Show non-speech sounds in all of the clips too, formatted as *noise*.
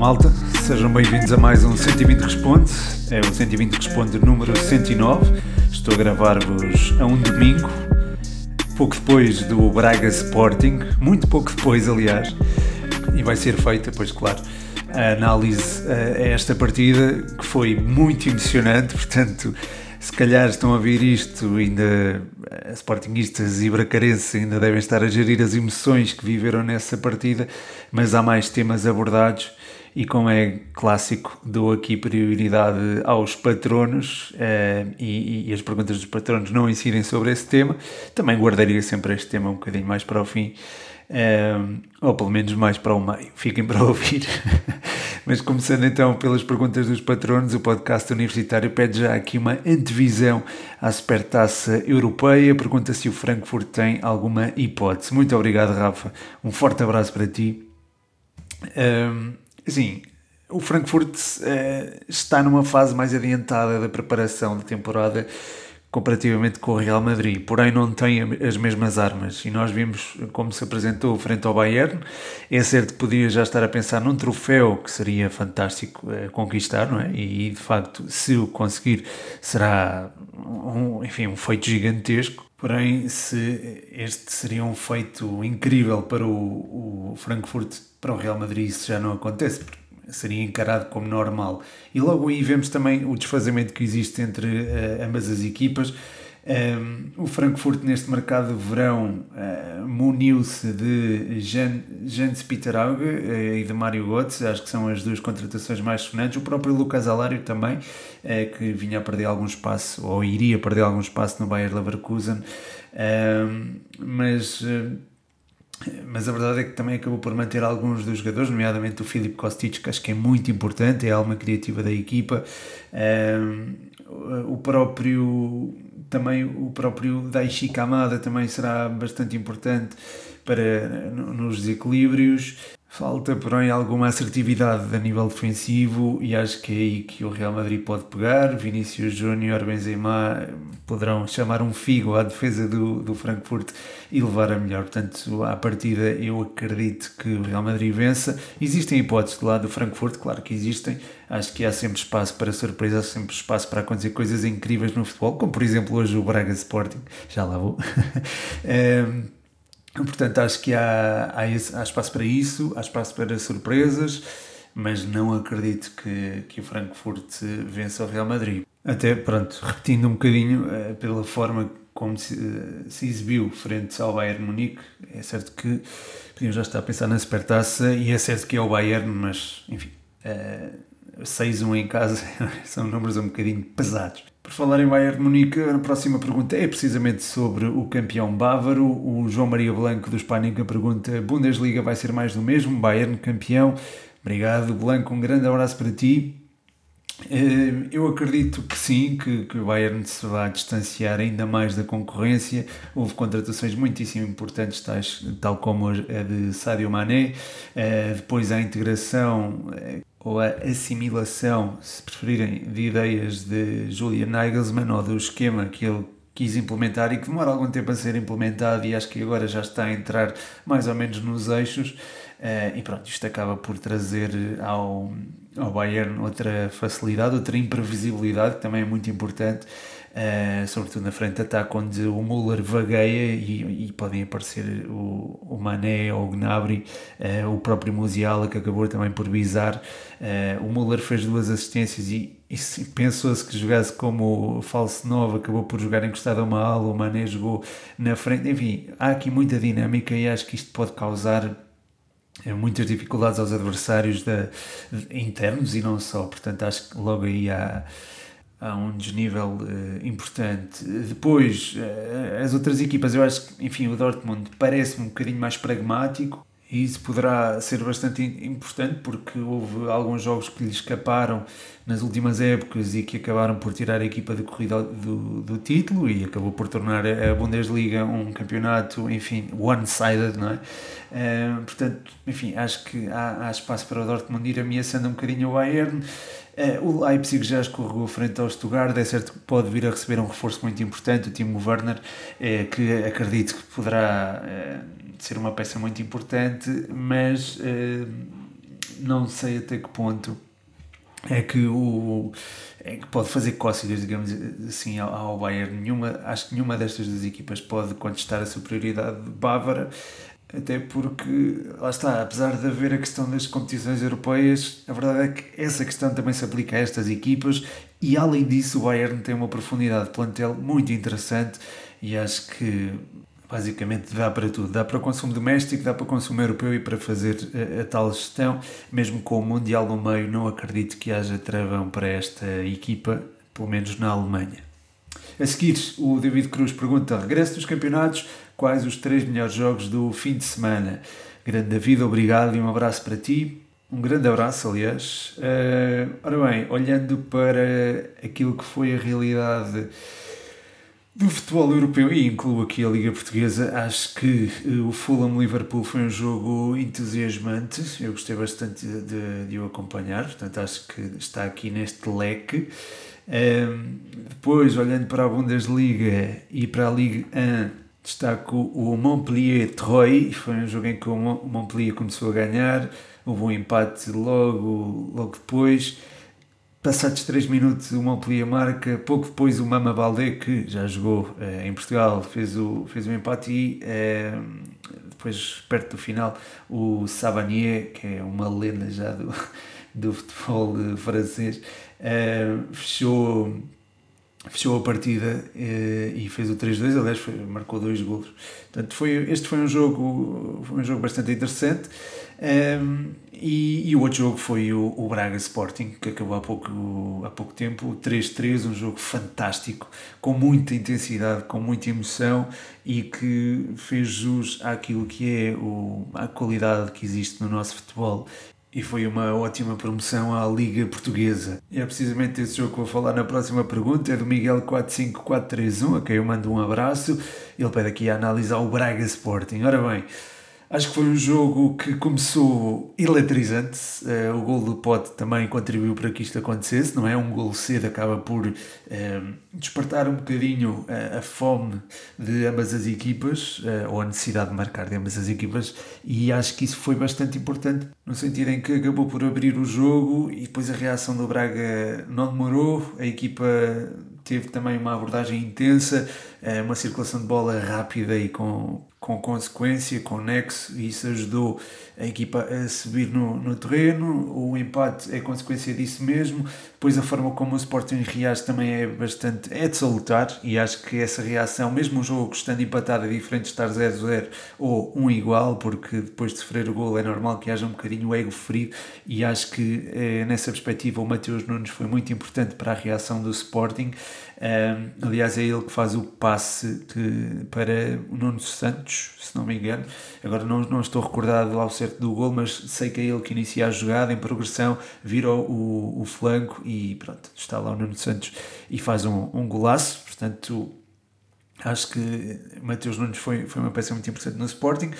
malta, sejam bem-vindos a mais um 120 Responde, é o 120 Responde número 109. Estou a gravar-vos a um domingo, pouco depois do Braga Sporting, muito pouco depois, aliás, e vai ser feita, pois claro, a análise a esta partida que foi muito emocionante, *laughs* portanto se calhar estão a ver isto, ainda Sportingistas e Bracarenses ainda devem estar a gerir as emoções que viveram nessa partida, mas há mais temas abordados e como é clássico, dou aqui prioridade aos patronos eh, e, e, as perguntas dos patronos não incidem sobre esse tema. Também guardaria sempre este tema um bocadinho mais para o fim, eh, ou pelo menos mais para o meio. Fiquem para *laughs* ouvir. Mas começando então pelas perguntas dos patronos, o podcast universitário pede já aqui uma antevisão à supertaça europeia. Pergunta se o Frankfurt tem alguma hipótese. Muito obrigado, Rafa. Um forte abraço para ti. Um, assim, o Frankfurt uh, está numa fase mais adiantada da preparação da temporada comparativamente com o Real Madrid, porém não tem as mesmas armas. E nós vimos como se apresentou frente ao Bayern, é certo que podia já estar a pensar num troféu que seria fantástico eh, conquistar, não é? E de facto, se o conseguir, será um, enfim, um feito gigantesco, porém se este seria um feito incrível para o, o Frankfurt, para o Real Madrid isso já não acontece, seria encarado como normal. E logo aí vemos também o desfazamento que existe entre uh, ambas as equipas. Um, ehm, o Frankfurt neste mercado de verão uh, muniu-se de Jan, Jens Peter Auge uh, e de Mário Götze, acho que são as duas contratações mais sonantes. O próprio Lucas Alário também, uh, que vinha a perder algum espaço, ou iria perder algum espaço no Bayer Leverkusen. Ehm, mas mas a verdade é que também acabou por manter alguns dos jogadores, nomeadamente o Filipe Kostic, que acho que é muito importante, é a alma criativa da equipa. Um, o próprio também o próprio Daichi Kamada também será bastante importante para nos desequilíbrios. Falta, porém, alguma assertividade a nível defensivo e acho que é aí que o Real Madrid pode pegar. Vinícius Júnior, Benzema poderão chamar um figo à defesa do, do Frankfurt e levar a melhor. Portanto, à partida, eu acredito que o Real Madrid vença. Existem hipóteses do lado do Frankfurt, claro que existem. Acho que há sempre espaço para surpresa, há sempre espaço para acontecer coisas incríveis no futebol, como por exemplo hoje o Braga Sporting. Já lá vou. um, *laughs* Portanto, acho que há, há, esse, há, espaço para isso, há espaço para surpresas, mas não acredito que, que o Frankfurt vença o Real Madrid. Até, pronto, repetindo um bocadinho uh, pela forma como se, uh, se, exibiu frente ao Bayern Munique, é certo que podíamos já estar a pensar na supertaça e é certo que é o Bayern, mas enfim, uh, eh, 6-1 em casa *laughs* são números um bocadinho pesados. Por falar em Bayern Munique, a próxima pergunta é precisamente sobre o campeão bávaro. O João Maria Blanco do Spanic pergunta: Bundesliga vai ser mais do mesmo? Bayern campeão? Obrigado, Blanco. Um grande abraço para ti. Eh, eu acredito que sim, que, que o Bayern se vai distanciar ainda mais da concorrência. Houve contratações muitíssimo importantes, tais, tal como a de Sadio Mané. Eh, depois a integração eh, ou a assimilação, se preferirem, de ideias de Julian Nagelsmann ou do esquema que ele quis implementar e que demora algum tempo a ser implementado e acho que agora já está a entrar mais ou menos nos eixos. Uh, e pronto, isto acaba por trazer ao, ao Bayern outra facilidade, outra imprevisibilidade, que também é muito importante. Uh, sobretudo na frente de ataque, onde o Müller vagueia e, e podem aparecer o, o Mané ou o Gnabry, uh, o próprio Musiala que acabou também por bizar. O Müller fez duas assistências e, e pensou-se que jogasse como falso novo, acabou por jogar encostado a uma ala, o Mané jogou na frente. Enfim, há aqui muita dinâmica e acho que isto pode causar muitas dificuldades aos adversários de, internos e não só. Portanto, acho que logo aí há há um desnível uh, importante. Depois, uh, as outras equipas, eu acho que, enfim, o Dortmund parece-me um bocadinho mais pragmático e isso poderá ser bastante importante porque houve alguns jogos que lhe escaparam nas últimas épocas e que acabaram por tirar a equipa de corrida do, do título e acabou por tornar a Bundesliga um campeonato, enfim, one-sided, não é? Uh, portanto, enfim, acho que há, há, espaço para o Dortmund ir ameaçando um bocadinho o Bayern. Uh, o Leipzig já escorregou frente ao Stuttgart, é certo que pode vir a receber um reforço muito importante, o Timo Werner, uh, que acredito que poderá ser uma peça muito importante, mas não sei até que ponto é que o é que pode fazer cócegas, digamos assim, ao, ao Bayern. Nenhuma, acho que nenhuma destas duas equipas pode contestar a superioridade bávara, até porque, lá está, apesar de haver a questão das competições europeias, a verdade é que essa questão também se aplica a estas equipas e, além disso, o Bayern tem uma profundidade de plantel muito interessante e acho que basicamente dá para tudo. Dá para consumo doméstico, dá para consumo europeu e para fazer a, a, tal gestão. Mesmo com o Mundial no meio, não acredito que haja travão para esta equipa, pelo menos na Alemanha. A seguir, o David Cruz pergunta: regresso dos campeonatos, quais os três melhores jogos do fim de semana? Grande David, obrigado e um abraço para ti. Um grande abraço, aliás. Uh, ora bem, olhando para aquilo que foi a realidade do futebol europeu, e incluo aqui a Liga Portuguesa, acho que uh, o Fulham-Liverpool foi um jogo entusiasmante. Eu gostei bastante de, de o acompanhar, portanto, acho que está aqui neste leque. Ehm, depois, olhando para a Bundesliga e para a Liga 1, destaco o Montpellier-Troyes. Foi um jogo em que o Montpellier começou a ganhar, houve um empate logo, logo depois Passados 3 minutos o Montpellier marca, pouco depois o Mama Baldé, que já jogou eh, em Portugal, fez o, fez o empate e eh, depois perto do final o Savanier, que é uma lenda já do, *laughs* do futebol francês, eh, fechou, fechou a partida e fez o 3-2, aliás foi, marcou dois golos. Portanto, foi, este foi um jogo, foi um jogo bastante interessante. Um, e, e, o outro jogo foi o, o, Braga Sporting, que acabou há pouco, há pouco tempo, 3-3, um jogo fantástico, com muita intensidade, com muita emoção e que fez jus àquilo que é o, a qualidade que existe no nosso futebol. E foi uma ótima promoção à Liga Portuguesa. E é precisamente esse jogo que vou falar na próxima pergunta, é do Miguel 45431, a quem eu mando um abraço. Ele pede aqui a analisar o Braga Sporting. Ora bem, Acho que foi um jogo que começou eletrizante. Uh, o gol do Pote também contribuiu para que isto acontecesse, não é? Um gol cedo acaba por uh, despertar um bocadinho uh, a fome de ambas as equipas, ou a necessidade de marcar de ambas as equipas, e acho que isso foi bastante importante, no sentido em que acabou por abrir o jogo e depois a reação do Braga não demorou, a equipa teve também uma abordagem intensa, uma circulação de bola rápida e com com consequência, com nexo, e isso ajudou a equipa a subir no, no terreno. O empate é consequência disso mesmo. Depois, a forma como o Sporting reage também é bastante. é de salutar, e acho que essa reação, mesmo um jogo estando empatado, é diferente de estar 0-0 ou um igual, porque depois de sofrer o gol é normal que haja um bocadinho o ego ferido, e acho que é, nessa perspectiva o Mateus Nunes foi muito importante para a reação do Sporting. Um, aliás, é ele que faz o passe para o Nuno Santos, se não me engano. Agora não, não estou recordado ao certo do gol, mas sei que é ele que inicia a jogada em progressão, vira o, o flanco e pronto, está lá o Nuno Santos e faz um, um golaço. Portanto, acho que Mateus Nunes foi, foi uma peça muito importante no Sporting.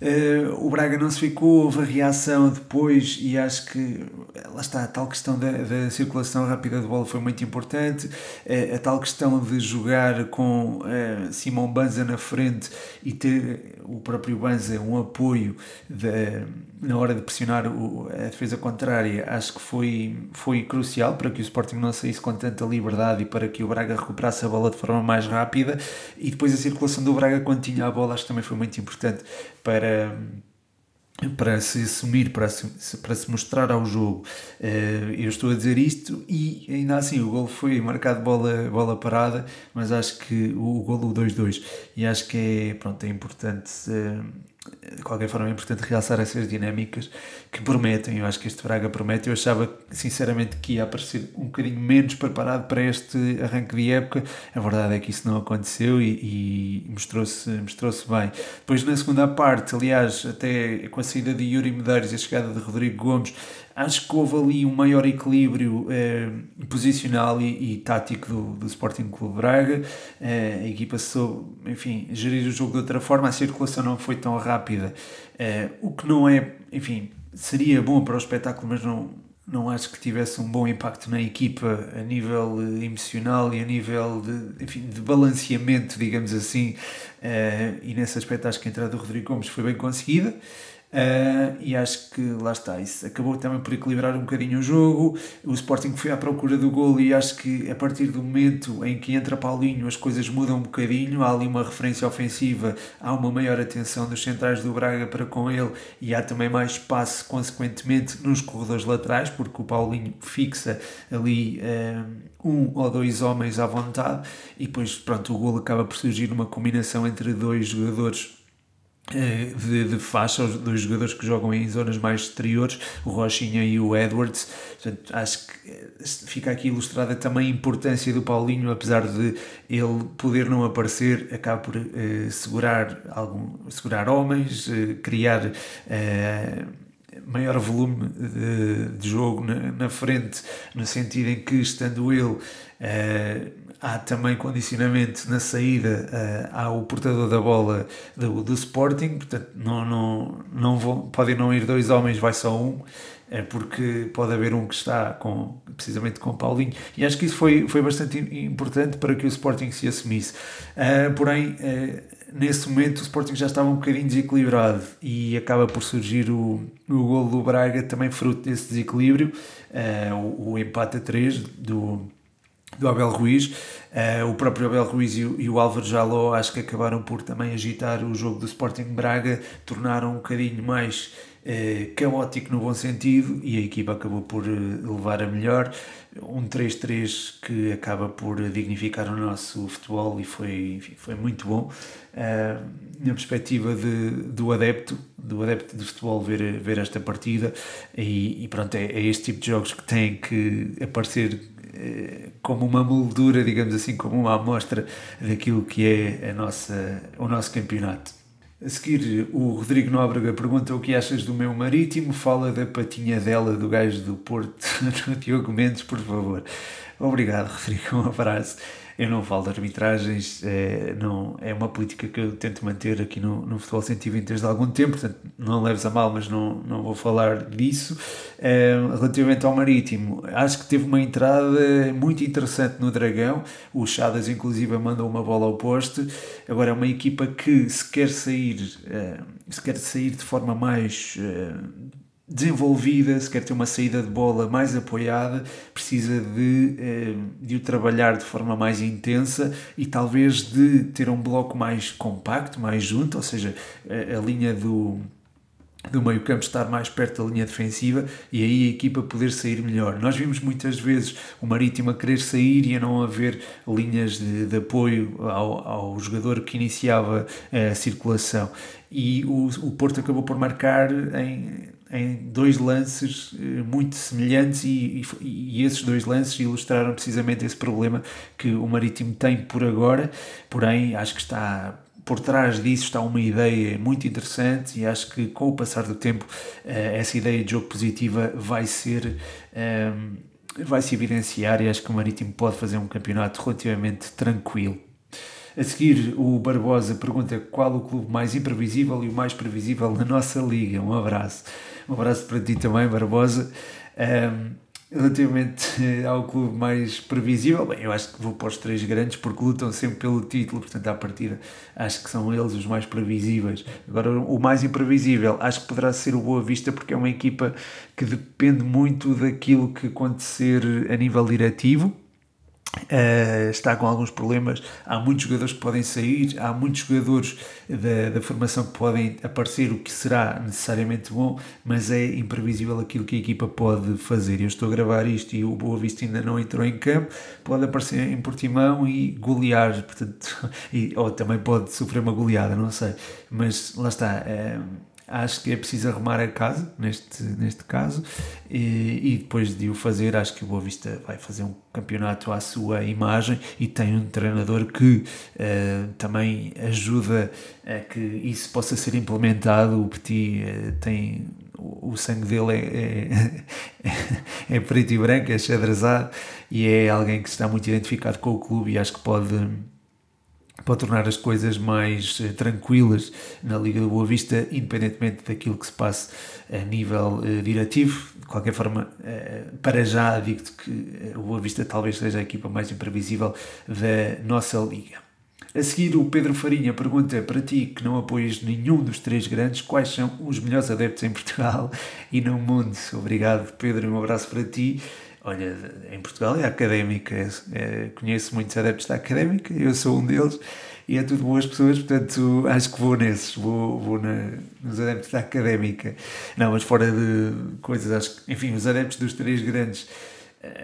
Uh, o Braga não se ficou, houve a reação depois e acho que lá está, a tal questão da, da circulação rápida de bola foi muito importante, uh, a tal questão de jogar com uh, Simão Banza na frente e ter o próprio Banza um apoio de, na hora de pressionar o, a defesa contrária, acho que foi, foi crucial para que o Sporting não saísse com tanta liberdade e para que o Braga recuperasse a bola de forma mais rápida. E depois a circulação do Braga quando tinha a bola acho que também foi muito importante para para se assumir, para se, para se mostrar ao jogo. Eh, eu estou a dizer isto e ainda assim o gol foi marcado bola, bola parada, mas acho que o, o gol do 2-2 e acho que é, pronto, é importante eh, de qualquer forma é importante realçar essas dinâmicas que prometem, eu acho que este Braga promete, eu achava sinceramente que ia aparecer um bocadinho menos preparado para este arranque de época, a verdade é que isso não aconteceu e, e mostrou-se mostrou bem. Depois na segunda parte, aliás, até com a saída de Yuri Medeiros e a chegada de Rodrigo Gomes, acho que houve ali um maior equilíbrio eh, posicional e, e, tático do, do Sporting Clube Braga. Eh, a equipa soube, enfim, gerir o jogo de outra forma, a circulação não foi tão rápida, eh, o que não é, enfim, seria bom para o espetáculo, mas não, não acho que tivesse um bom impacto na equipa a nível eh, emocional e a nível de, enfim, de balanceamento, digamos assim. Uh, e nesse aspecto acho que a entrada do Rodrigo Gomes foi bem conseguida. Uh, e acho que lá está, isso acabou também por equilibrar um bocadinho o jogo. O Sporting foi à procura do golo e acho que a partir do momento em que entra Paulinho as coisas mudam um bocadinho. Há ali uma referência ofensiva, há uma maior atenção dos centrais do Braga para com ele e há também mais espaço, consequentemente, nos corredores laterais, porque o Paulinho fixa ali uh, um ou dois homens à vontade e depois, pronto, o golo acaba por surgir uma combinação entre dois jogadores eh, de, de faixa, os dois jogadores que jogam em zonas mais exteriores, o Rochinha e o Edwards. Portanto, acho que eh, fica aqui ilustrada também a importância do Paulinho, apesar de ele poder não aparecer, acaba por uh, segurar, algum, segurar homens, criar. Maior volume de, de jogo na, na, frente, no sentido em que, estando ele há também condicionamento na saída uh, ao portador da bola do, do Sporting, portanto não, não, não vão, podem não ir dois homens, vai só um, é porque pode haver um que está com, precisamente com Paulinho, e acho que isso foi, foi bastante importante para que o Sporting se assumisse. Uh, porém, uh, nesse momento o Sporting já estava um bocadinho desequilibrado e acaba por surgir o, o golo do Braga, também fruto desse desequilíbrio, uh, o, o empate a 3 do do Abel Ruiz. Uh, o próprio Abel Ruiz e o, e o Álvaro Jaló acho que acabaram por também agitar o jogo do Sporting Braga, tornaram um bocadinho mais uh, caótico no bom sentido e a equipa acabou por uh, levar a melhor. Um 3-3 que acaba por dignificar o nosso futebol e foi, enfim, foi muito bom. na perspectiva de, do adepto, do adepto de futebol ver, ver esta partida e, e pronto, é, é este tipo de jogos que tem que aparecer como uma moldura, digamos assim, como uma amostra daquilo que é a nossa, o nosso campeonato. A seguir, o Rodrigo Nóbrega pergunta o que achas do meu marítimo, fala da patinha dela do gajo do Porto, no *laughs* Diogo Mendes, por favor. Obrigado, Rodrigo, um abraço eu não falo de arbitragens, é, não, é uma política que eu tento manter aqui no, no Futebol 120 desde algum tempo, portanto não leves a mal, mas não, não vou falar disso. É, relativamente ao Marítimo, acho que teve uma entrada muito interessante no Dragão, o Chadas inclusive mandou uma bola ao poste, agora é uma equipa que se quer sair, é, se quer sair de forma mais é, desenvolvida, se quer ter uma saída de bola mais apoiada, precisa de, eh, de o trabalhar de forma mais intensa e talvez de ter um bloco mais compacto, mais junto, ou seja, a, linha do, do meio campo estar mais perto da linha defensiva e aí a equipa poder sair melhor. Nós vimos muitas vezes o Marítimo a querer sair e a não haver linhas de, de apoio ao, ao jogador que iniciava a circulação e o, o Porto acabou por marcar em em dois lances eh, muito semelhantes e, e, e, esses dois lances ilustraram precisamente esse problema que o Marítimo tem por agora, porém acho que está por trás disso está uma ideia muito interessante e acho que com o passar do tempo eh, essa ideia de jogo positiva vai ser ehm, vai se evidenciar e acho que o Marítimo pode fazer um campeonato relativamente tranquilo. A seguir, o Barbosa pergunta qual o clube mais imprevisível e o mais previsível na nossa liga. Um abraço. Um abraço para ti também, Barbosa. Um, relativamente ao clube mais previsível, bem, eu acho que vou para os três grandes porque lutam sempre pelo título, portanto, à partida acho que são eles os mais previsíveis. Agora, o mais imprevisível acho que poderá ser o Boa Vista porque é uma equipa que depende muito daquilo que acontecer a nível diretivo Uh, está com alguns problemas. Há muitos jogadores que podem sair, há muitos jogadores da, da formação que podem aparecer, o que será necessariamente bom, mas é imprevisível aquilo que a equipa pode fazer. Eu estou a gravar isto e o Boa Vista ainda não entrou em campo, pode aparecer em Portimão e golear, portanto, *laughs* e, ou também pode sofrer uma goleada, não sei, mas lá está. Uh, acho que é preciso arrumar a casa neste, neste caso e, e, depois de o fazer acho que o Boa Vista vai fazer um campeonato à sua imagem e tem um treinador que uh, também ajuda a que isso possa ser implementado. O Petit uh, tem o sangue dele é, é, *laughs* é, preto e branco, é xadrezado e é alguém que está muito identificado com o clube e acho que pode para tornar as coisas mais uh, tranquilas na Liga do Boa Vista, independentemente daquilo que se passe a nível uh, diretivo. De qualquer forma, uh, para já digo-te que o Boa Vista talvez seja a equipa mais imprevisível da nossa Liga. A seguir, o Pedro Farinha pergunta para ti que não apoias nenhum dos três grandes, quais são os melhores adeptos em Portugal *laughs* e no mundo? Obrigado, Pedro, um abraço para ti. Olha, em Portugal é académica, é, é, conheço muitos adeptos da académica, eu sou um deles e é tudo boas pessoas, portanto acho que vou nesses, vou, vou na, nos adeptos da académica. Não, mas fora de coisas, acho que, enfim, os adeptos dos três grandes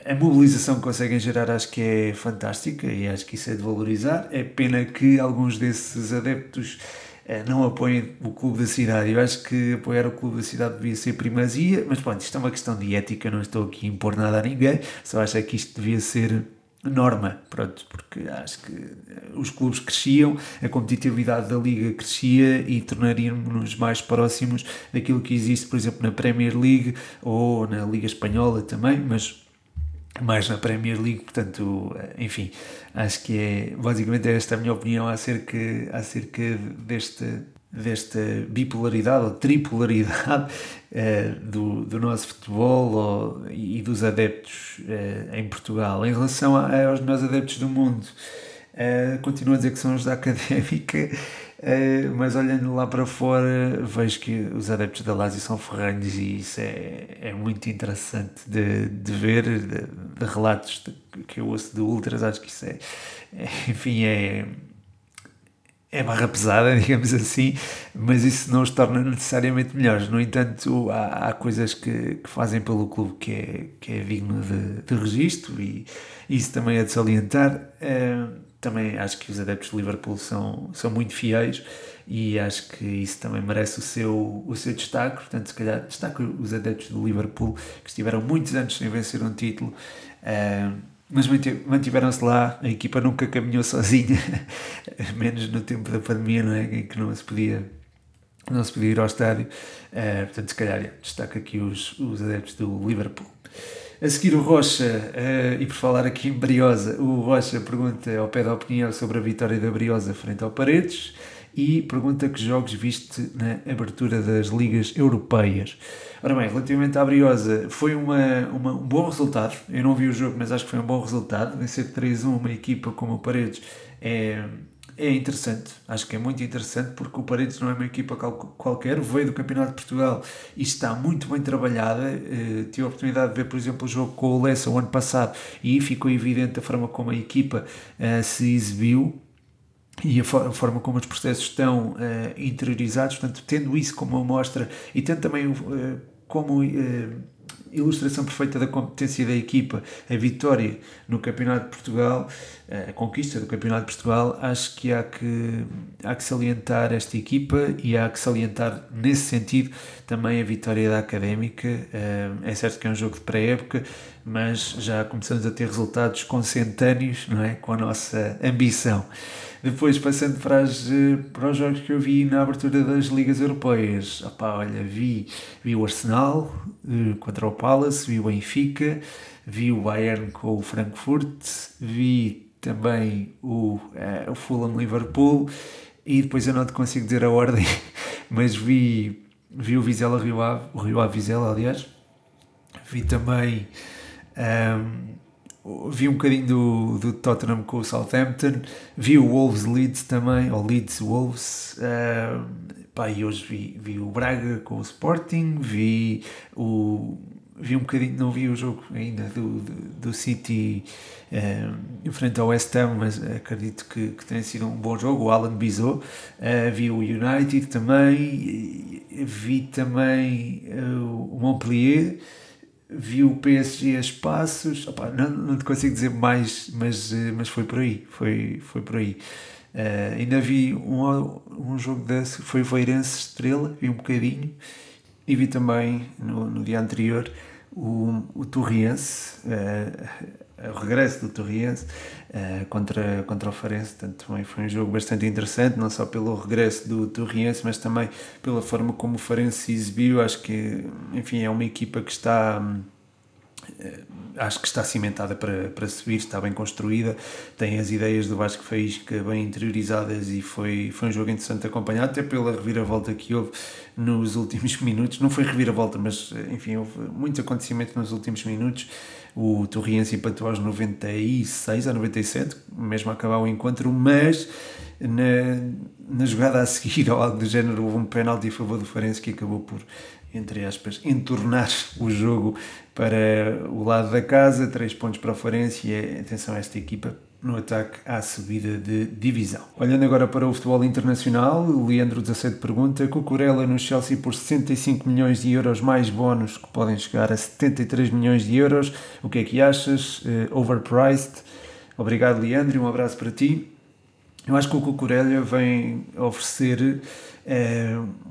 a mobilização que conseguem gerar acho que é fantástica e acho que isso é de valorizar. É pena que alguns desses adeptos eh, não apoiem o clube da cidade. Eu acho que apoiar o clube da cidade devia ser primazia, mas pronto, isto é uma questão de ética, não estou aqui a impor nada a ninguém, só acho é que isto devia ser norma, pronto, porque acho que eh, os clubes cresciam, a competitividade da liga crescia e tornaríamos-nos mais próximos daquilo que existe, por exemplo, na Premier League ou na Liga Espanhola também, mas mais na Premier League, portanto, enfim, acho que é basicamente esta a minha opinião acerca, acerca deste, desta bipolaridade ou tripolaridade *laughs* eh, do, do nosso futebol ou, e dos adeptos eh, em Portugal. Em relação a, aos meus adeptos do mundo, eh, continuo a dizer que são os da académica Uh, mas olhando lá para fora, vejo que os adeptos da Lazio são ferranhos e isso é, é muito interessante de, de ver, de, de relatos de, que eu ouço de Ultras. Acho que isso é, é, enfim, é, é barra pesada, *laughs* digamos assim, mas isso não os torna necessariamente melhores. No entanto, há, há coisas que, que fazem pelo clube que é, que é digno de, de registro e isso também é de salientar. Uh, também acho que os adeptos de Liverpool são, são muito fiéis e acho que isso também merece o seu, o seu destaque. Portanto, se calhar destaco os adeptos do Liverpool que estiveram muitos anos sem vencer um título, uh, mas mantiveram-se lá. A equipa nunca caminhou sozinha, *laughs* menos no tempo da pandemia, não é? Em que não se podia, não se podia ir ao estádio. Uh, portanto, se calhar destaco aqui os, os adeptos do Liverpool. A seguir o Rocha, uh, e por falar aqui em Briosa, o Rocha pergunta ao pé da opinião sobre a vitória da Briosa frente ao Paredes e pergunta que jogos viste na abertura das ligas europeias. Ora bem, relativamente à Briosa, foi uma, uma, um bom resultado. Eu não vi o jogo, mas acho que foi um bom resultado. Vencer 3-1 uma equipa como o Paredes é, é interessante, acho que é muito interessante porque o Paredes não é uma equipa qualquer, veio do Campeonato de Portugal e está muito bem trabalhada. Uh, tive a oportunidade de ver, por exemplo, o jogo com o Lessa o ano passado e ficou evidente a forma como a equipa uh, se exibiu e a, forma como os processos estão uh, interiorizados, portanto, tendo isso como amostra e tendo também como ilustração perfeita da competência da equipa, a vitória no Campeonato de Portugal, a conquista do Campeonato de Portugal, acho que há que, há que salientar esta equipa e há que salientar nesse sentido também a vitória da Académica. É certo que é um jogo de pré-época, mas já começamos a ter resultados consentâneos não é? com a nossa ambição. Depois, passando para, as, para os jogos que eu vi na abertura das ligas europeias, opá, olha, vi, vi o Arsenal eh, contra o Palace, vi o Benfica, vi o Bayern com o Frankfurt, vi também o, uh, o Fulham Liverpool e depois eu não te consigo dizer a ordem, *laughs* mas vi, vi o Vizela Rio Ave, o Rio Ave Vizela, aliás, vi também. Um, vi um bocadinho do, do Tottenham com o Southampton, vi o Wolves Leeds também, ou Leeds Wolves, uh, pá, e hoje vi, vi o Braga com o Sporting, vi o vi um bocadinho, não vi o jogo ainda do, do, do City em frente ao West Ham, mas acredito que, que tenha sido um bom jogo. O Alan Bizot, uh, vi o United também, vi também uh, o Montpellier vi o PSG a espaços, opa, não, não te consigo dizer mais, mas, eh, mas foi por aí, foi, foi por aí. Uh, ainda vi um, um jogo desse, foi o Feirense Estrela, vi um bocadinho, e vi também no, no dia anterior o, o Torriense, uh, o regresso do Torriense uh, contra, contra o Farense, portanto também foi um jogo bastante interessante, não só pelo regresso do Torriense, mas também pela forma como o Farense se exibiu, acho que enfim é uma equipa que está uh, acho que está cimentada para, para subir, está bem construída, tem as ideias do Vasco Faísca bem interiorizadas e foi, foi um jogo interessante acompanhar, até pela reviravolta que houve nos últimos *laughs* minutos. Não foi reviravolta, mas enfim, houve muito acontecimento nos últimos minutos. O Torriense empatou aos 96 a 97, mesmo a acabar o encontro, mas na, na jogada a seguir, ou algo do género, houve um penalti a favor do Farense que acabou por, entre aspas, entornar o jogo para o lado da casa, três pontos para o Farense e atenção a esta equipa no ataque à subida de divisão. Olhando agora para o futebol internacional, Leandro 17 pergunta: Cucurella no Chelsea por 65 milhões de euros mais bónus que podem chegar a 73 milhões de euros. O que é que achas? Uh, overpriced? Obrigado, Leandro, um abraço para ti. Eu acho que o Cucurella vem oferecer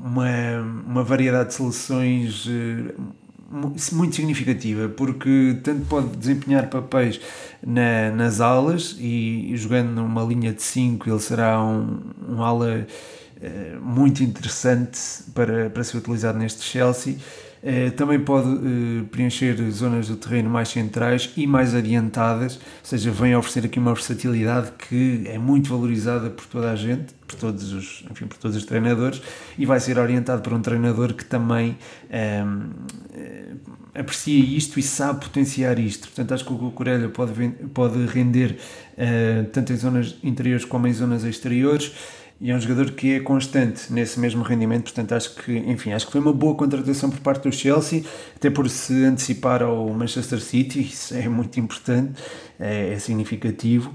uma, uma variedade de soluções. Uh, muito significativa, porque tanto pode desempenhar papéis na, nas alas e, jogando numa linha de 5 ele será um, um ala uh, muito interessante para, para ser utilizado neste Chelsea. Uh, também pode uh, preencher zonas do terreno mais centrais e mais adiantadas, ou seja, vem oferecer aqui uma versatilidade que é muito valorizada por toda a gente, por todos os, enfim, por todos os treinadores, e vai ser orientado por um treinador que também um, ehm, aprecia isto e sabe potenciar isto. Portanto, acho que o Cucurella pode, pode render uh, tanto em zonas interiores como em zonas exteriores e é um jogador que é constante nesse mesmo rendimento, portanto acho que, enfim, acho que foi uma boa contratação por parte do Chelsea, até por se antecipar ao Manchester City, isso é muito importante, é, é significativo.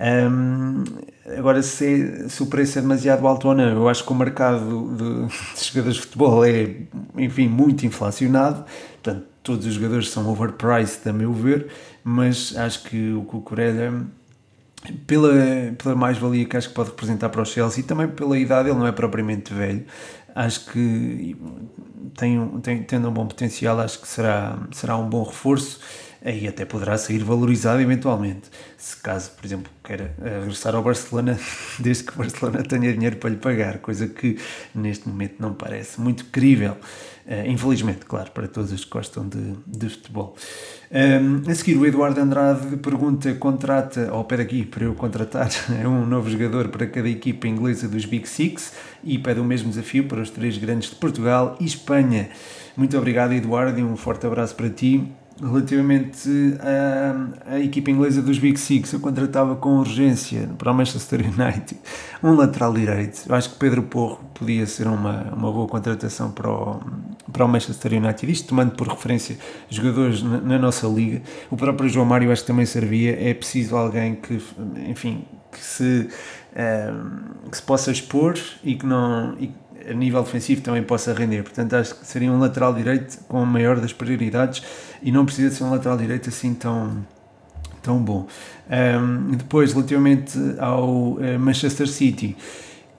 Um, agora, se, se o preço é demasiado alto ou não, eu acho que o mercado de, de jogadores de futebol é, enfim, muito inflacionado, portanto todos os jogadores são overpriced, a meu ver, mas acho que o Cucurella, pela, pela mais-valia que acho que pode representar para o Chelsea e também pela idade, ele não é propriamente velho, acho que tem, tem, tendo um bom potencial, acho que será, será um bom reforço aí até poderá sair valorizado eventualmente. Se caso, por exemplo, queira eh, regressar ao Barcelona, *laughs* desde que o Barcelona tenha dinheiro para lhe pagar, coisa que neste momento não parece muito crível. Uh, infelizmente, claro, para todos os que gostam de, de futebol. Um, ehm, a seguir, o Eduardo Andrade pergunta: contrata, ao pé daqui, para eu contratar *laughs* um novo jogador para cada equipa inglesa dos Big Six e pede o mesmo desafio para os três grandes de Portugal e Espanha. Muito obrigado, Eduardo, e um forte abraço para ti relativamente à, à, equipa inglesa dos Big Six, eu contratava com urgência para o Manchester United *laughs* um lateral direito. Eu acho que Pedro Porro podia ser uma, uma boa contratação para o, para o Manchester United. Isto tomando por referência jogadores na, na nossa liga. O próprio João Mário acho que também servia. É preciso alguém que, enfim, que se, um, que se possa expor e que não. E, a nível defensivo também possa render. Portanto, acho que seria um lateral direito com a maior das prioridades e não precisa ser um lateral direito assim tão, tão bom. Um, depois, relativamente ao uh, Manchester City,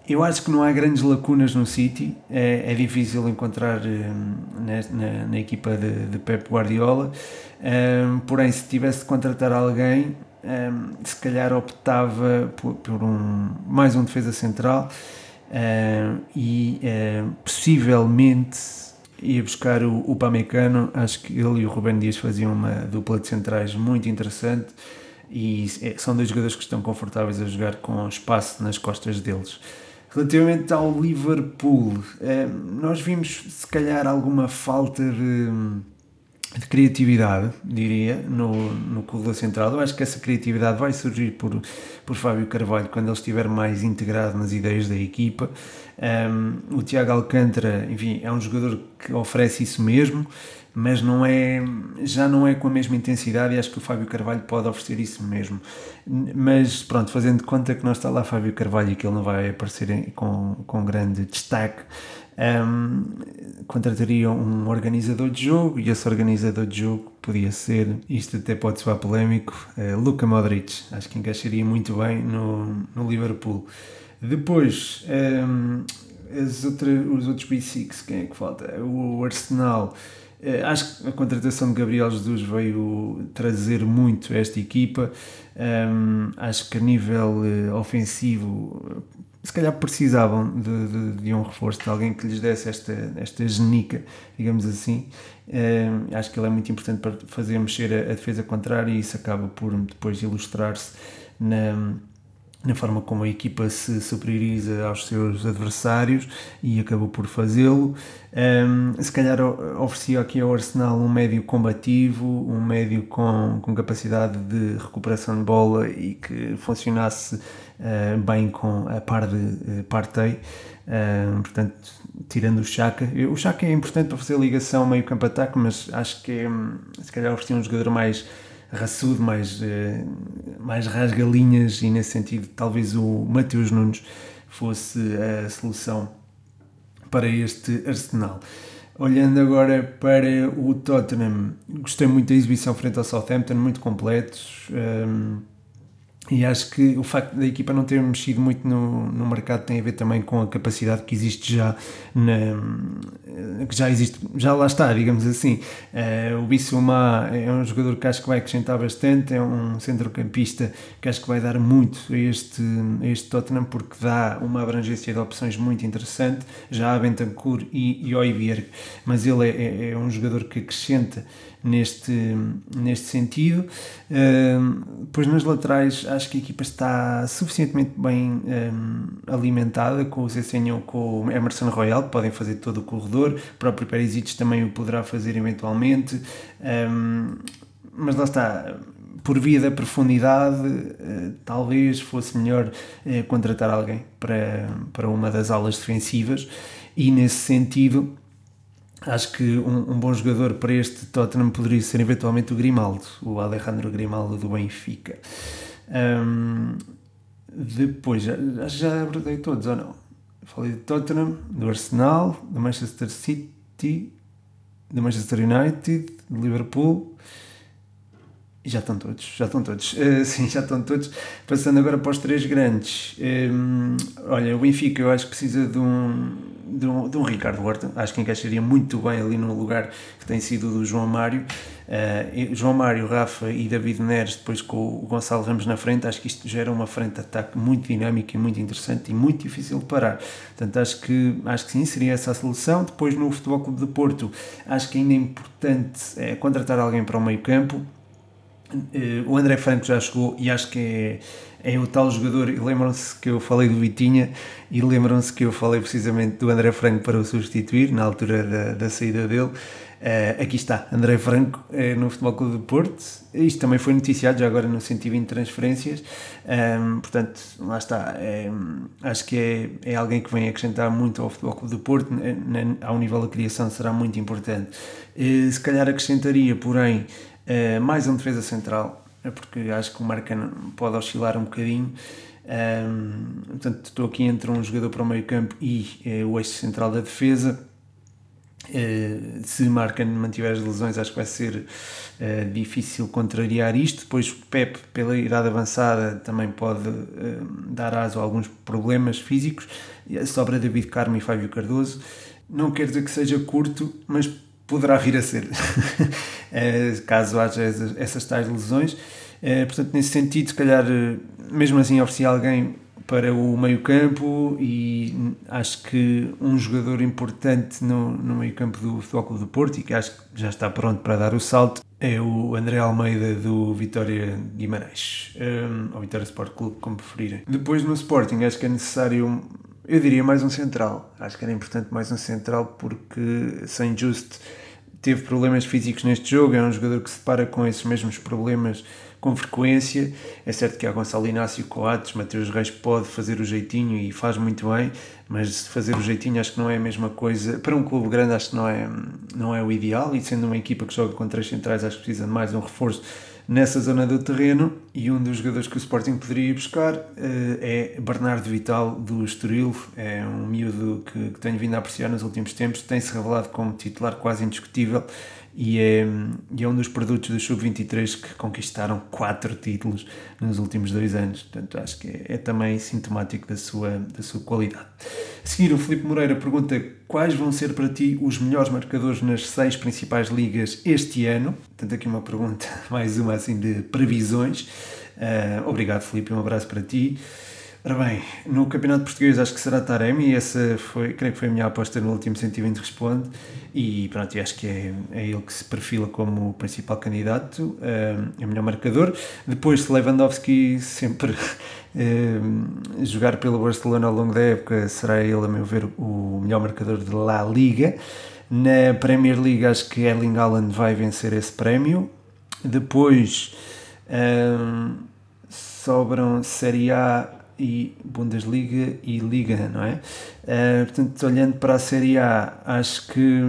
eu acho que não há grandes lacunas no City, é, é difícil encontrar um, na, na, na, equipa de, de Pep Guardiola, um, porém, se tivesse de contratar alguém, se calhar optava por, por um, mais um defesa central Uh, e uh, possivelmente ia buscar o, o Pamecano, acho que ele e o Rubén Dias faziam uma dupla de centrais muito interessante e é, são dois jogadores que estão confortáveis a jogar com espaço nas costas deles. Relativamente ao Liverpool, uh, nós vimos se calhar alguma falta de de criatividade, diria, no, no corredor central. Eu acho que essa criatividade vai surgir por, por Fábio Carvalho quando ele estiver mais integrado nas ideias da equipa. Um, o Tiago Alcântara, enfim, é um jogador que oferece isso mesmo, mas não é, já não é com a mesma intensidade e acho que o Fábio Carvalho pode oferecer isso mesmo. Mas pronto, fazendo conta que não está lá Fábio Carvalho e que ele não vai aparecer com, com grande destaque, um, contratariam um organizador de jogo e esse organizador de jogo podia ser, isto até pode soar polémico, uh, Modric. Acho que encaixaria muito bem no, no Liverpool. Depois, um, as outras, os outros B6, quem é que falta? O Arsenal. Uh, acho que a contratação de Gabriel Jesus veio trazer muito esta equipa. Um, acho que a nível uh, ofensivo se calhar precisavam de, de, de, um reforço, de alguém que lhes desse esta, esta genica, digamos assim. Uh, acho que ele é muito importante para fazer mexer a, a defesa contrária e isso acaba por depois ilustrar-se na, na forma como a equipa se superioriza aos seus adversários e acabou por fazê-lo. Um, se calhar oferecia aqui ao Arsenal um médio combativo, um médio com, com capacidade de recuperação de bola e que funcionasse bem com a par de uh, Partey. Uh, portanto, tirando o Chaka. O Chaka é importante para fazer ligação meio-campo-ataque, mas acho que é, se calhar oferecia um jogador mais raçudo, mais, mais rasgalinhas e nesse sentido talvez o Mateus Nunes fosse a solução para este Arsenal. Olhando agora para o Tottenham, gostei muito da exibição frente ao Southampton, muito completos. Um, ehm, e acho que o facto da equipa não ter mexido muito no, no mercado tem a ver também com a capacidade que existe já na, que já existe, já lá está, digamos assim. Uh, o Bissouma é um jogador que acho que vai acrescentar bastante, é um centrocampista que acho que vai dar muito a este, a este Tottenham porque dá uma abrangência de opções muito interessante. Já há Bentancur e, e mas ele é, é, é um jogador que acrescenta neste, neste sentido. Um, depois nas laterais acho que a equipa está suficientemente bem um, alimentada com o Cessenho com o Emerson Royal, que podem fazer todo o corredor, o próprio Perisic também o poderá fazer eventualmente, um, mas lá está, por via da profundidade, uh, talvez fosse melhor uh, contratar alguém para, para uma das aulas defensivas e nesse sentido Acho que um, um, bom jogador para este Tottenham poderia ser eventualmente o Grimaldo, o Alejandro Grimaldo do Benfica. Um, depois, já, já abordei todos ou não? Falei de Tottenham, do Arsenal, do Manchester City, do Manchester United, do Liverpool. E já estão todos, já estão todos. Uh, *laughs* sim, já estão todos. Passando agora para os três grandes. Um, olha, o Benfica eu acho que precisa de um, de um, de um Ricardo Horta. Acho que encaixaria muito bem ali no lugar que tem sido do João Mário. Uh, João Mário, Rafa e David Neres, depois com o Gonçalo Ramos na frente. Acho que isto gera uma frente de ataque muito dinâmica e muito interessante e muito difícil de parar. Portanto, acho que, acho que sim, seria essa a solução. Depois no Futebol Clube de Porto, acho que ainda é importante é, contratar alguém para o meio campo o André Franco já chegou e acho que é, é o tal jogador. Lembram-se que eu falei do Vitinha e lembram-se que eu falei precisamente do André Franco para o substituir na altura da, da saída dele. Uh, aqui está, André Franco uh, no Futebol Clube de Porto. Isto também foi noticiado já agora no 120 transferências. Um, ehm, portanto, lá está. É, acho que é, é alguém que vem acrescentar muito ao Futebol Clube de Porto. ao nível da criação será muito importante. Uh, se calhar acrescentaria, porém, eh, mais um defesa central, é porque acho que o Marcano pode oscilar um bocadinho. Um, ehm, portanto, estou aqui entre um jogador para o meio campo e uh, o eixo central da defesa. Uh, se Marcan mantiver as lesões, acho que vai ser uh, difícil contrariar isto. Depois, Pep, pela idade avançada, também pode dar aso a alguns problemas físicos. Sobra David Carmo e Fábio Cardoso. Não quer dizer que seja curto, mas poderá vir a ser, eh, *laughs* caso haja essas, tais lesões. Eh, portanto, nesse sentido, se calhar, eh, mesmo assim, oferecia alguém para o meio-campo e acho que um jogador importante no, no meio-campo do Futebol Clube do Porto e que acho que já está pronto para dar o salto é o André Almeida do Vitória Guimarães, um, ou Vitória Sport Clube, como preferirem. Depois no Sporting, acho que é necessário, eu diria, mais um central. Acho que era importante mais um central porque sem Just teve problemas físicos neste jogo, é um jogador que se para com esses mesmos problemas com frequência. É certo que há Gonçalo Inácio Coates, Mateus Reis pode fazer o jeitinho e faz muito bem, mas fazer o jeitinho acho que não é a mesma coisa. Para um clube grande acho que não é, não é o ideal e sendo uma equipa que joga com três centrais acho que precisa de mais um reforço nessa zona do terreno e um dos jogadores que o Sporting poderia ir buscar uh, é Bernardo Vital do Estoril, é um miúdo que, que tenho vindo a apreciar nos últimos tempos, tem-se revelado como titular quase indiscutível e é, e é um dos produtos do Sub-23 que conquistaram quatro títulos nos últimos dois anos. Portanto, acho que é, é, também sintomático da sua, da sua qualidade. Seguir, o Filipe Moreira pergunta quais vão ser para ti os melhores marcadores nas seis principais ligas este ano. Portanto, aqui uma pergunta, *laughs* mais uma assim de previsões. Uh, obrigado, Filipe, um abraço para ti. Ora bem, no Campeonato Português acho que será Taremi, essa foi, creio que foi a minha aposta no último 120 responde e pronto, acho que é, é ele que se perfila como o principal candidato, é o melhor marcador. Depois Lewandowski sempre *laughs* jogar pelo Barcelona ao longo da época, será ele a meu ver o melhor marcador de La Liga. Na Premier League acho que Erling Haaland vai vencer esse prémio. Depois um, sobram Série A e Bundesliga e Liga, não é? Uh, portanto, olhando para a Série A, acho que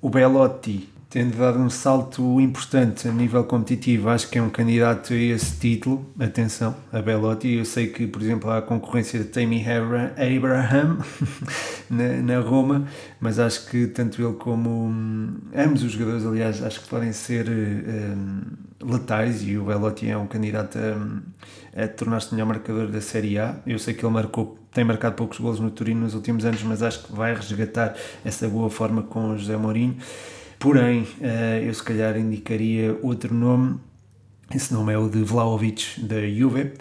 o Belotti tendo dado um salto importante a nível competitivo, acho que é um candidato a esse título. Atenção, a Belotti. Eu sei que, por exemplo, há a concorrência de Tammy Abraham *laughs* na, na, Roma, mas acho que tanto ele como hum, ambos os jogadores, aliás, acho que podem ser um, letais e o Belotti é um candidato a, a tornar-se melhor marcador da Série A. Eu sei que ele marcou tem marcado poucos golos no Turino nos últimos anos, mas acho que vai resgatar essa boa forma com o José Mourinho. Porém, eh, eu se calhar indicaria outro nome, esse nome é o de Vlaovic da Juve,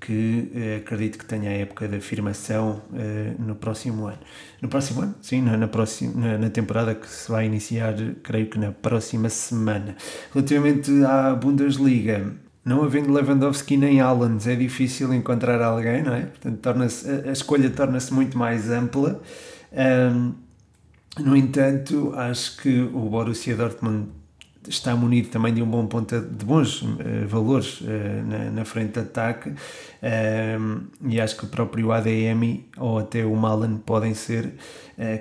que eh, acredito que tenha a época de afirmação eh, no próximo ano. No próximo ano? Sim, na, na, próxima, na, na, temporada que se vai iniciar, creio que na próxima semana. Relativamente à Bundesliga, não havendo Lewandowski nem Allen, é difícil encontrar alguém, não é? Portanto, torna a escolha torna-se muito mais ampla. Um, no entanto, acho que o Borussia Dortmund está munido também de um bom ponto de bons uh, valores uh, na, na, frente de ataque. Uh, e acho que o próprio ADM ou até o Malan podem ser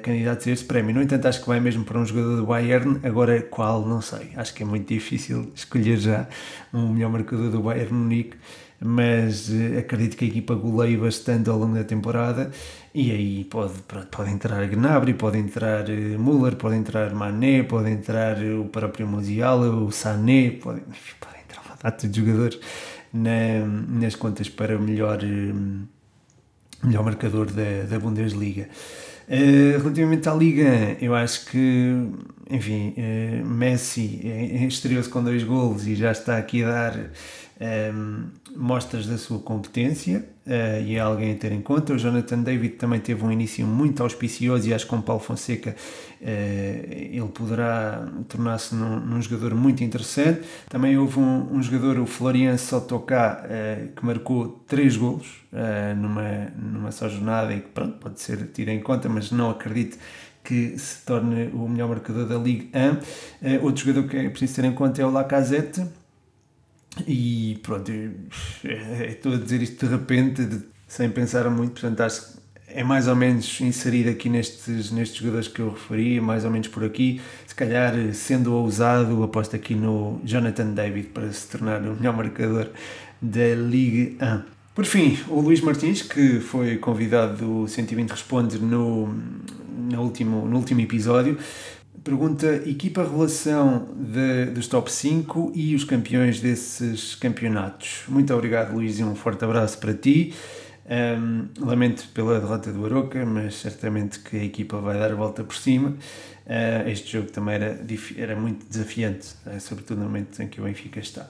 candidatos a este prémio. No entanto, acho que vai mesmo para um jogador do Bayern, agora qual, não sei. Acho que é muito difícil *laughs* escolher já um melhor marcador do Bayern Munique. Mas acredito que a equipa goleie bastante ao longo da temporada e aí pode, pode entrar Gnabry, pode entrar uh, Müller, pode entrar Mané, pode entrar uh, o próprio Musiala, o Sané, pode, pode entrar uma data de jogadores na, nas contas para o melhor, melhor marcador da, da Bundesliga. Uh, relativamente à Liga, eu acho que, enfim, uh, Messi estreou-se com dois golos e já está aqui a dar um, mostras da sua competência uh, e é alguém a ter em conta. O Jonathan David também teve um início muito auspicioso e acho que com Paulo Fonseca uh, ele poderá tornar-se num, num, jogador muito interessante. Também houve um, um jogador, o Florian Sotoká, uh, que marcou três golos numa, numa só jornada e que pronto, pode ser tido em conta, mas não acredito que se torne o melhor marcador da Liga 1. outro jogador que é preciso ter em conta é o Lacazette e pronto, estou a dizer isto de repente, de, sem pensar muito, portanto acho que é mais ou menos inserido aqui nestes, nestes jogadores que eu referi, mais ou menos por aqui. Se calhar, sendo ousado, aposto aqui no Jonathan David para se tornar o melhor marcador da Ligue 1. Por fim, o Luís Martins, que foi convidado do 120 Responde no, no, último, no último episódio, Pergunta: equipa relação de, dos top 5 e os campeões desses campeonatos. Muito obrigado, Luís, e um forte abraço para ti. Um, lamento pela derrota do Aroca, mas certamente que a equipa vai dar a volta por cima. Uh, este jogo também era, era muito desafiante, uh, sobretudo no momento em que o Benfica está.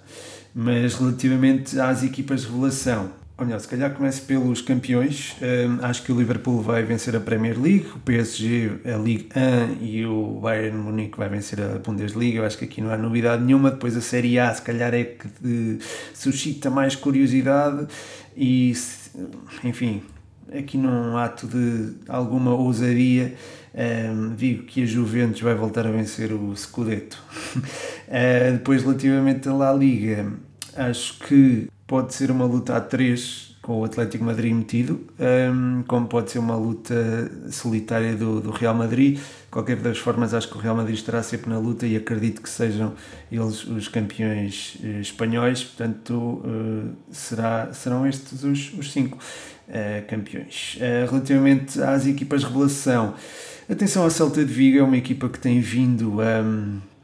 Mas relativamente às equipas de revelação, melhor, se calhar comece pelos campeões. Um, acho que o Liverpool vai vencer a Premier League, o PSG a Ligue 1 e o Bayern Munique vai vencer a Bundesliga. Eu acho que aqui não há novidade nenhuma. Depois a Série A, se calhar, é que suscita mais curiosidade e, enfim, aqui num ato de alguma ousadia. Um, digo que a Juventus vai voltar a vencer o Scudetto. uh, *laughs* depois, relativamente à La Liga, acho que pode ser uma luta a três com o Atlético Madrid metido, um, como pode ser uma luta solitária do, do Real Madrid. Qualquer das formas, acho que o Real Madrid estará sempre na luta e acredito que sejam eles os campeões uh, espanhóis, portanto, uh, será, serão estes os, os cinco uh, campeões. relativamente às equipas revelação, atenção à Celta de Vigo, é uma equipa que tem vindo a. Um,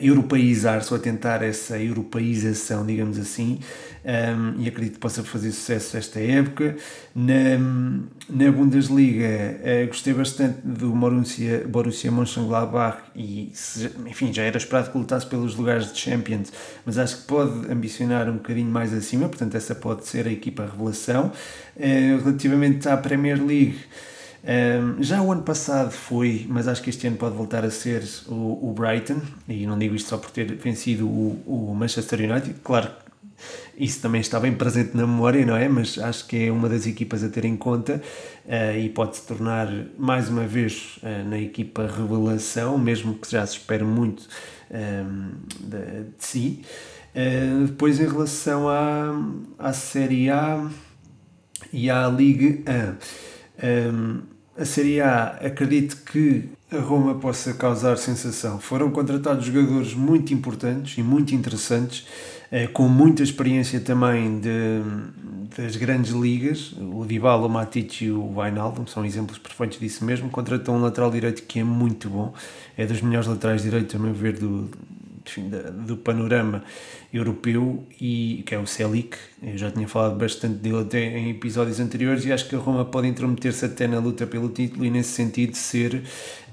europeizar-se ou a tentar essa europeização, digamos assim, um, e acredito que possa fazer sucesso esta época. Na, na Bundesliga uh, gostei bastante do Borussia, Borussia Mönchengladbach e se, enfim, já era esperado que lutasse pelos lugares de Champions, mas acho que pode ambicionar um bocadinho mais acima, portanto essa pode ser a equipa revelação. Uh, relativamente à Premier League, um, já o ano passado foi, mas acho que este ano pode voltar a ser o, o Brighton, e não digo isto só por ter vencido o, o Manchester United, claro isso também está bem presente na memória, não é? Mas acho que é uma das equipas a ter em conta uh, e pode se tornar mais uma vez uh, na equipa revelação, mesmo que já se espere muito um, de, de, si. Uh, depois, em relação à, à Série A e à Liga 1, um, a Série A acredito que a Roma possa causar sensação. Foram contratados jogadores muito importantes e muito interessantes eh, com muita experiência também de, das grandes ligas, o Dybala, o Matic e o Wijnaldum são exemplos perfeitos disso mesmo, contratou um lateral direito que é muito bom, é dos melhores laterais direitos, a meu ver, do, enfim, do panorama europeu e que é o Celic, eu já tinha falado bastante dele até em episódios anteriores e acho que a Roma pode intrometer-se até na luta pelo título e nesse sentido ser um,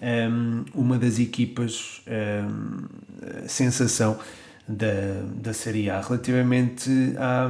ehm, uma das equipas um, ehm, sensação da, da Série A. Relativamente à,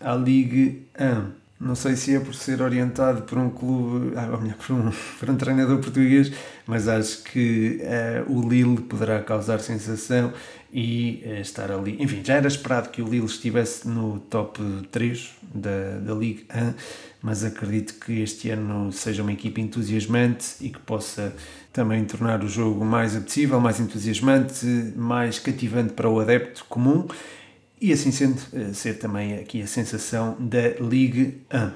à Ligue 1, não sei se é por ser orientado por um clube, ah, ou melhor, por um, *laughs* por um treinador português, mas acho que uh, o Lille poderá causar sensação e uh, estar ali. Enfim, já era esperado que o Lille estivesse no top 3 da, da Ligue 1, mas acredito que este ano seja uma equipe entusiasmante e que possa também tornar o jogo mais apetecível, mais entusiasmante, mais cativante para o adepto comum e assim sendo, eh, ser também aqui a sensação da Ligue 1.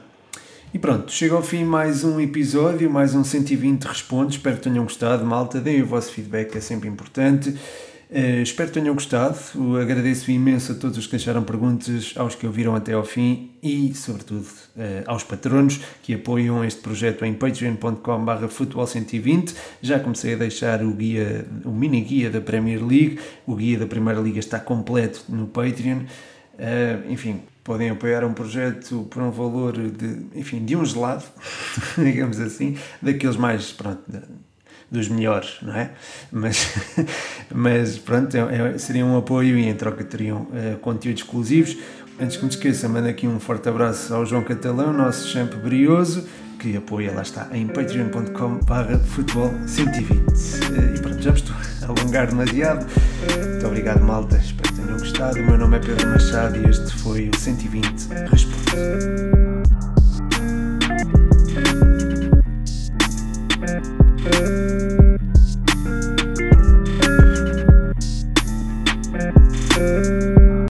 E pronto, chega ao fim mais um episódio, mais um 120 respondes. Espero que tenham gostado, malta. Deem o vosso feedback, é sempre importante. Uh, espero que tenham gostado. Agradeço imenso a todos os que deixaram perguntas, aos que ouviram até ao fim e, sobretudo, uh, aos patronos que apoiam este projeto em patreon.com.br futebol120. Já comecei a deixar o guia, o mini guia da Premier League. O guia da Primeira Liga está completo no Patreon. Uh, enfim, podem apoiar um projeto por um valor de, enfim, de um gelado, *laughs* digamos assim, daqueles mais, pronto, dos melhores, não é? Mas, *laughs* mas pronto, é, é, seria um apoio e em troca teriam uh, conteúdos exclusivos. Antes que me esqueça, mando aqui um forte abraço ao João Catalão, nosso champ brioso, que apoia, lá está, em patreon.com barra futebol 120. Uh, e pronto, já me estou *laughs* a alongar demasiado. Muito obrigado, malta. Espero que tenham gostado. O meu nome é Pedro Machado e este foi o 120 Responde.